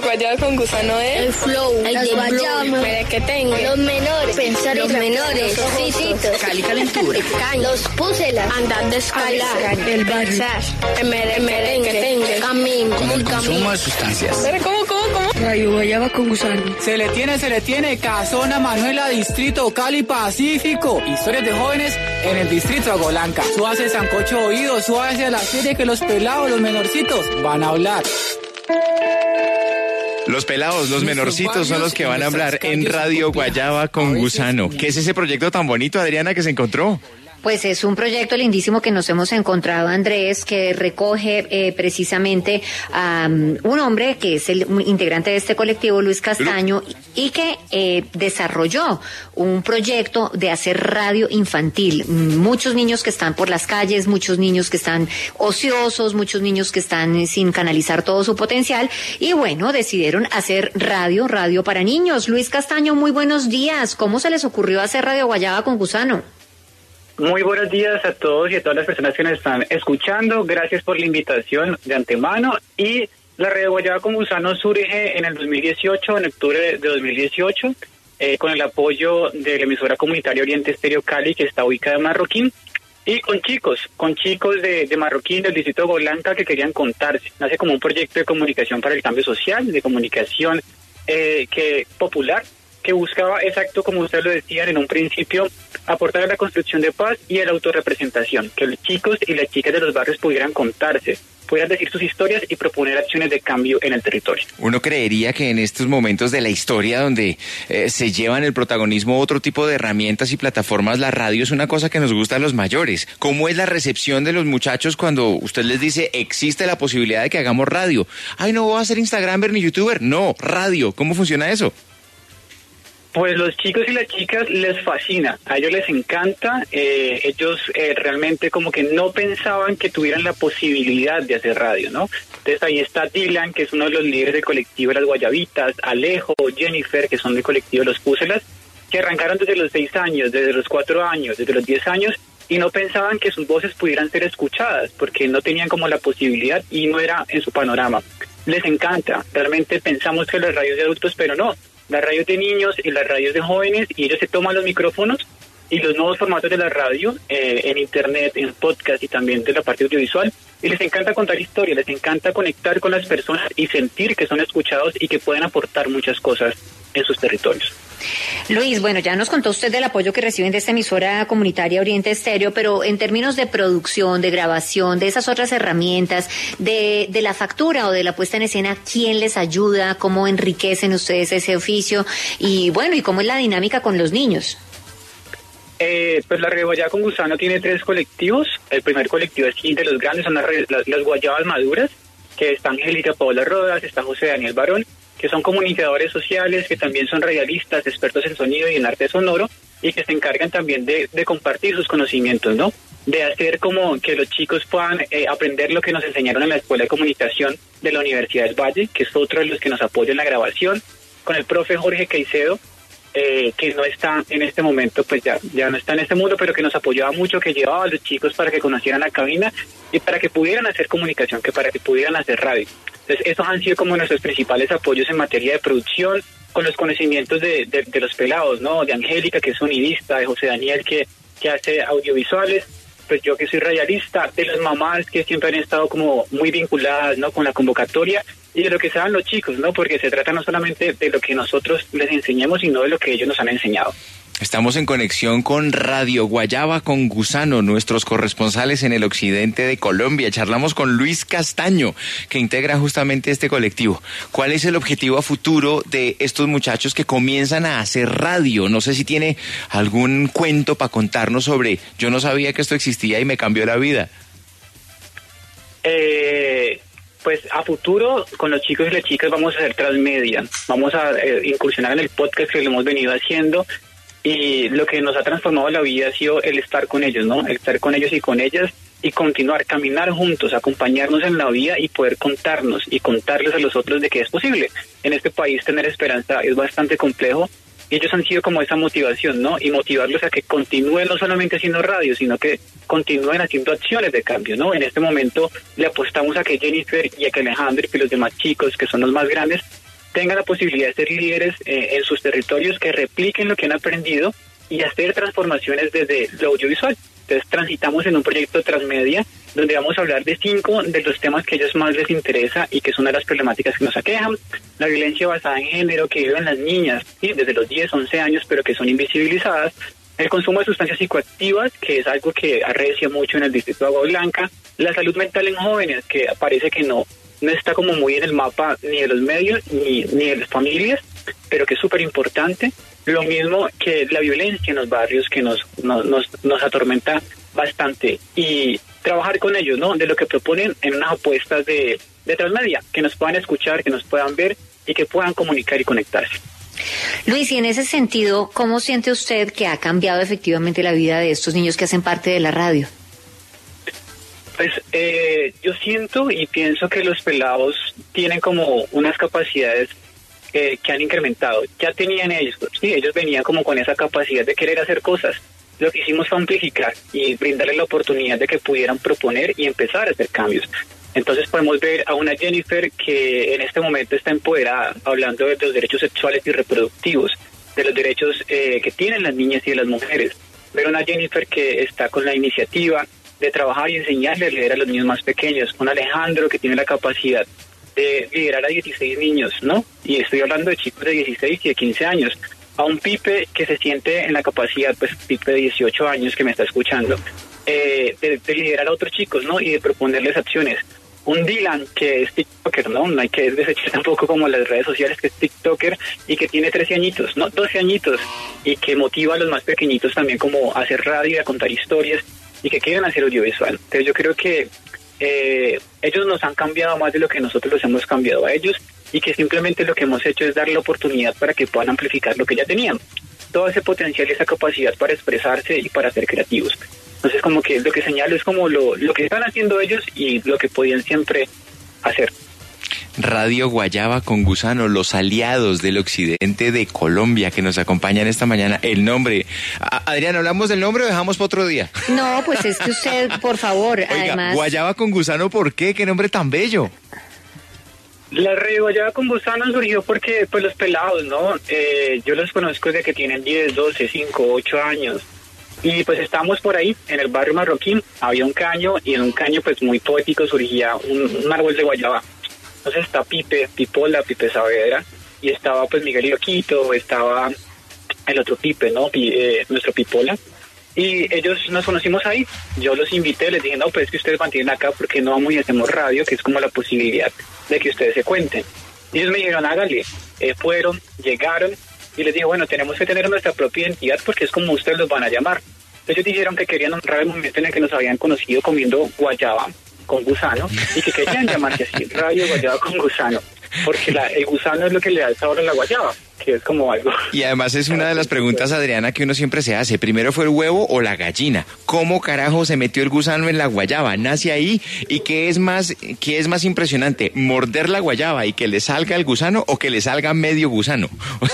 Radio guayaba con gusano es El flow, el de guayabas, Mira que tengo. los menores, pensar los menores, fisitos, Cali calentura. los púselas, Andar de escalar. El bazar. El mere- el merengue. camino, con el camino. consumo de sustancias. Pero ¿cómo, cómo, cómo? Radio Guayaba con gusano. Se le tiene, se le tiene. Casona Manuela, Distrito Cali Pacífico. Historias de jóvenes en el Distrito Agolanca. Súbase el sancocho oído, súbase a la serie que los pelados, los menorcitos, van a hablar. Los pelados, los menorcitos son los que van a hablar en Radio. Guayaba con Gusano. ¿Qué es ese proyecto tan bonito, Adriana, que se encontró? Pues es un proyecto lindísimo que nos hemos encontrado, Andrés, que recoge eh, precisamente a um, un hombre que es el un integrante de este colectivo, Luis Castaño, y que eh, desarrolló un proyecto de hacer radio infantil. Muchos niños que están por las calles, muchos niños que están ociosos, muchos niños que están sin canalizar todo su potencial, y bueno, decidieron hacer radio, radio para niños. Luis Castaño, muy buenos días. ¿Cómo se les ocurrió hacer Radio Guayaba con Gusano? Muy buenos días a todos y a todas las personas que nos están escuchando. Gracias por la invitación de antemano. Y la Red Guayaba con Gusano surge en el 2018, en octubre de 2018, eh, con el apoyo de la emisora comunitaria Oriente Estéreo Cali, que está ubicada en Marroquín. Y con chicos, con chicos de, de Marroquín, del distrito Golanca, que querían contarse. Nace como un proyecto de comunicación para el cambio social, de comunicación eh, que popular, que buscaba, exacto como ustedes lo decían en un principio, aportar a la construcción de paz y a la autorrepresentación, que los chicos y las chicas de los barrios pudieran contarse, pudieran decir sus historias y proponer acciones de cambio en el territorio. Uno creería que en estos momentos de la historia donde eh, se llevan el protagonismo otro tipo de herramientas y plataformas, la radio es una cosa que nos gusta a los mayores. ¿Cómo es la recepción de los muchachos cuando usted les dice existe la posibilidad de que hagamos radio? Ay, no voy a ser Instagramer ni YouTuber. No, radio. ¿Cómo funciona eso? Pues los chicos y las chicas les fascina, a ellos les encanta, eh, ellos eh, realmente como que no pensaban que tuvieran la posibilidad de hacer radio, ¿no? Entonces ahí está Dylan, que es uno de los líderes del colectivo Las Guayabitas, Alejo, Jennifer, que son del colectivo Los Púcelas, que arrancaron desde los seis años, desde los cuatro años, desde los diez años, y no pensaban que sus voces pudieran ser escuchadas, porque no tenían como la posibilidad y no era en su panorama. Les encanta, realmente pensamos que las radios de adultos, pero no, las radios de niños y las radios de jóvenes, y ellos se toman los micrófonos y los nuevos formatos de la radio, eh, en internet, en podcast y también de la parte audiovisual, y les encanta contar historias, les encanta conectar con las personas y sentir que son escuchados y que pueden aportar muchas cosas en sus territorios. Luis, bueno, ya nos contó usted del apoyo que reciben de esta emisora comunitaria Oriente Estéreo, pero en términos de producción, de grabación, de esas otras herramientas, de, de la factura o de la puesta en escena, ¿quién les ayuda? ¿Cómo enriquecen ustedes ese oficio? Y bueno, ¿y cómo es la dinámica con los niños? Eh, pues la Reguayaba con Gusano tiene tres colectivos. El primer colectivo es de los grandes, son las, re- las, las guayabas maduras, que está Angélica Paola Rodas, está José Daniel Barón, que son comunicadores sociales, que también son radialistas, expertos en sonido y en arte sonoro, y que se encargan también de, de compartir sus conocimientos, ¿no? De hacer como que los chicos puedan eh, aprender lo que nos enseñaron en la Escuela de Comunicación de la Universidad del Valle, que es otro de los que nos apoya en la grabación, con el profe Jorge Caicedo, eh, que no está en este momento, pues ya, ya no está en este mundo, pero que nos apoyaba mucho, que llevaba a los chicos para que conocieran la cabina y para que pudieran hacer comunicación, que para que pudieran hacer radio. Entonces, esos han sido como nuestros principales apoyos en materia de producción, con los conocimientos de, de, de los pelados, ¿no? De Angélica, que es sonidista, de José Daniel, que, que hace audiovisuales, pues yo que soy radialista, de las mamás que siempre han estado como muy vinculadas, ¿no? Con la convocatoria y de lo que saben los chicos, ¿no? Porque se trata no solamente de lo que nosotros les enseñemos, sino de lo que ellos nos han enseñado. Estamos en conexión con Radio Guayaba con Gusano, nuestros corresponsales en el occidente de Colombia. Charlamos con Luis Castaño, que integra justamente este colectivo. ¿Cuál es el objetivo a futuro de estos muchachos que comienzan a hacer radio? No sé si tiene algún cuento para contarnos sobre yo no sabía que esto existía y me cambió la vida. Eh, Pues a futuro, con los chicos y las chicas vamos a hacer transmedia. Vamos a eh, incursionar en el podcast que lo hemos venido haciendo. Y lo que nos ha transformado la vida ha sido el estar con ellos, ¿no? El estar con ellos y con ellas y continuar, caminar juntos, acompañarnos en la vida y poder contarnos y contarles a los otros de que es posible. En este país tener esperanza es bastante complejo y ellos han sido como esa motivación, ¿no? Y motivarlos a que continúen no solamente haciendo radio, sino que continúen haciendo acciones de cambio, ¿no? En este momento le apostamos a que Jennifer y a que Alejandro y los demás chicos, que son los más grandes, tengan la posibilidad de ser líderes eh, en sus territorios, que repliquen lo que han aprendido y hacer transformaciones desde lo audiovisual. Entonces transitamos en un proyecto transmedia donde vamos a hablar de cinco de los temas que a ellos más les interesa y que son de las problemáticas que nos aquejan. La violencia basada en género que viven las niñas ¿sí? desde los 10, 11 años, pero que son invisibilizadas. El consumo de sustancias psicoactivas, que es algo que arrecia mucho en el distrito de Agua Blanca. La salud mental en jóvenes, que parece que no, no está como muy en el mapa ni de los medios ni, ni de las familias, pero que es súper importante. Lo mismo que la violencia en los barrios que nos, nos, nos, atormenta bastante. Y trabajar con ellos, ¿no? De lo que proponen en unas apuestas de, de transmedia, que nos puedan escuchar, que nos puedan ver y que puedan comunicar y conectarse. Luis, y en ese sentido, ¿cómo siente usted que ha cambiado efectivamente la vida de estos niños que hacen parte de la radio? Pues eh, yo siento y pienso que los pelados tienen como unas capacidades eh, que han incrementado. Ya tenían ellos, sí, ellos venían como con esa capacidad de querer hacer cosas. Lo que hicimos fue amplificar y brindarles la oportunidad de que pudieran proponer y empezar a hacer cambios. Entonces podemos ver a una Jennifer que en este momento está empoderada, hablando de los derechos sexuales y reproductivos, de los derechos eh, que tienen las niñas y las mujeres. Ver a una Jennifer que está con la iniciativa de trabajar y enseñarle a leer a los niños más pequeños. Un Alejandro que tiene la capacidad de liderar a 16 niños, ¿no? Y estoy hablando de chicos de 16 y de 15 años. A un Pipe que se siente en la capacidad, pues Pipe de 18 años que me está escuchando, eh, de, liderar a otros chicos, ¿no? Y de proponerles acciones. Un Dylan que es TikToker, ¿no? No hay que desechar tampoco como las redes sociales que es TikToker y que tiene 13 añitos, ¿no? 12 añitos y que motiva a los más pequeñitos también como a hacer radio, a contar historias y que quieren hacer audiovisual. Entonces yo creo que eh, ellos nos han cambiado más de lo que nosotros los hemos cambiado a ellos y que simplemente lo que hemos hecho es darle la oportunidad para que puedan amplificar lo que ya tenían. Todo ese potencial y esa capacidad para expresarse y para ser creativos. Entonces como que lo que señalo es como lo, lo que están haciendo ellos y lo que podían siempre hacer. Radio Guayaba con Gusano, los aliados del occidente de Colombia que nos acompañan esta mañana. El nombre. Adrián, ¿hablamos del nombre o dejamos para otro día? No, pues es que usted, por favor, además. Guayaba con Gusano, ¿por qué? ¿Qué nombre tan bello? La Radio Guayaba con Gusano surgió porque, pues, los pelados, ¿no? Eh, yo los conozco desde que tienen 10, 12, 5, 8 años. Y pues estamos por ahí, en el barrio marroquín, había un caño y en un caño pues muy poético surgía un árbol de guayaba. Entonces está Pipe, Pipola, Pipe Saavedra, y estaba pues Miguel Ioquito, estaba el otro Pipe, ¿no? Eh, nuestro Pipola. Y ellos nos conocimos ahí. Yo los invité, les dije, no, pues es que ustedes mantienen acá porque no vamos y hacemos radio, que es como la posibilidad de que ustedes se cuenten. Y ellos me dijeron, hágale. Eh, fueron, llegaron, y les dije, bueno, tenemos que tener nuestra propia identidad porque es como ustedes los van a llamar. Ellos dijeron que querían honrar el momento en el que nos habían conocido comiendo guayaba con gusano y que querían llamarse así, radio guayaba con gusano, porque la, el gusano es lo que le da el sabor a la guayaba que es como algo. Y además es una de las preguntas, Adriana, que uno siempre se hace. ¿Primero fue el huevo o la gallina? ¿Cómo carajo se metió el gusano en la guayaba? ¿Nace ahí? ¿Y qué es más, qué es más impresionante? ¿Morder la guayaba y que le salga el gusano o que le salga medio gusano?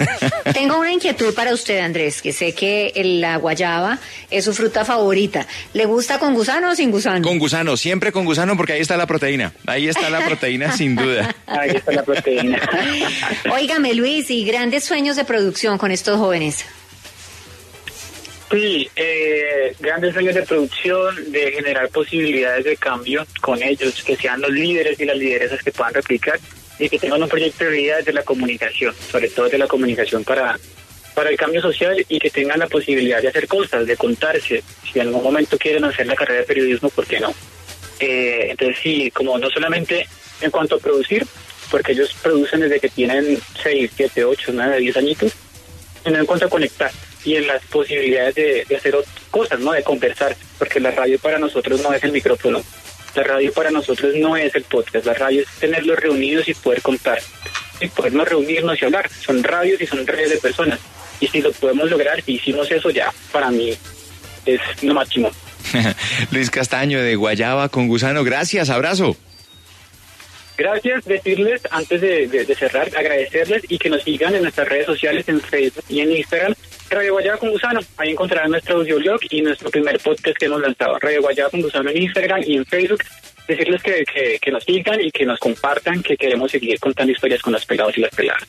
Tengo una inquietud para usted, Andrés, que sé que la guayaba es su fruta favorita. ¿Le gusta con gusano o sin gusano? Con gusano, siempre con gusano porque ahí está la proteína. Ahí está la proteína sin duda. Ahí está la proteína. Óigame, Luis, y gran grandes sueños de producción con estos jóvenes. Sí, eh, grandes sueños de producción, de generar posibilidades de cambio con ellos, que sean los líderes y las lideresas que puedan replicar y que tengan un proyecto de vida desde la comunicación, sobre todo de la comunicación para, para el cambio social y que tengan la posibilidad de hacer cosas, de contarse. Si en algún momento quieren hacer la carrera de periodismo, ¿por qué no? Eh, entonces sí, como no solamente en cuanto a producir, porque ellos producen desde que tienen 6, 7, 8, 9, 10 añitos, en cuanto a conectar y en las posibilidades de, hacer cosas, ¿no? De conversar, porque la radio para nosotros no es el micrófono. La radio para nosotros no es el podcast, la radio es tenerlos reunidos y poder contar, y podernos reunirnos y hablar. Son radios y son redes de personas. Y si lo podemos lograr, si hicimos eso ya, para mí es lo máximo. Luis Castaño de Guayaba con Gusano, gracias, abrazo. Gracias, decirles antes de, cerrar, agradecerles y que nos sigan en nuestras redes sociales, en Facebook y en Instagram, Radio Guayaba con Gusano. Ahí encontrarán nuestro audioblog y nuestro primer podcast que hemos lanzado, Radio Guayaba con Gusano en Instagram y en Facebook. Decirles que, que, que nos sigan y que nos compartan, que queremos seguir contando historias con los pelados y las peladas.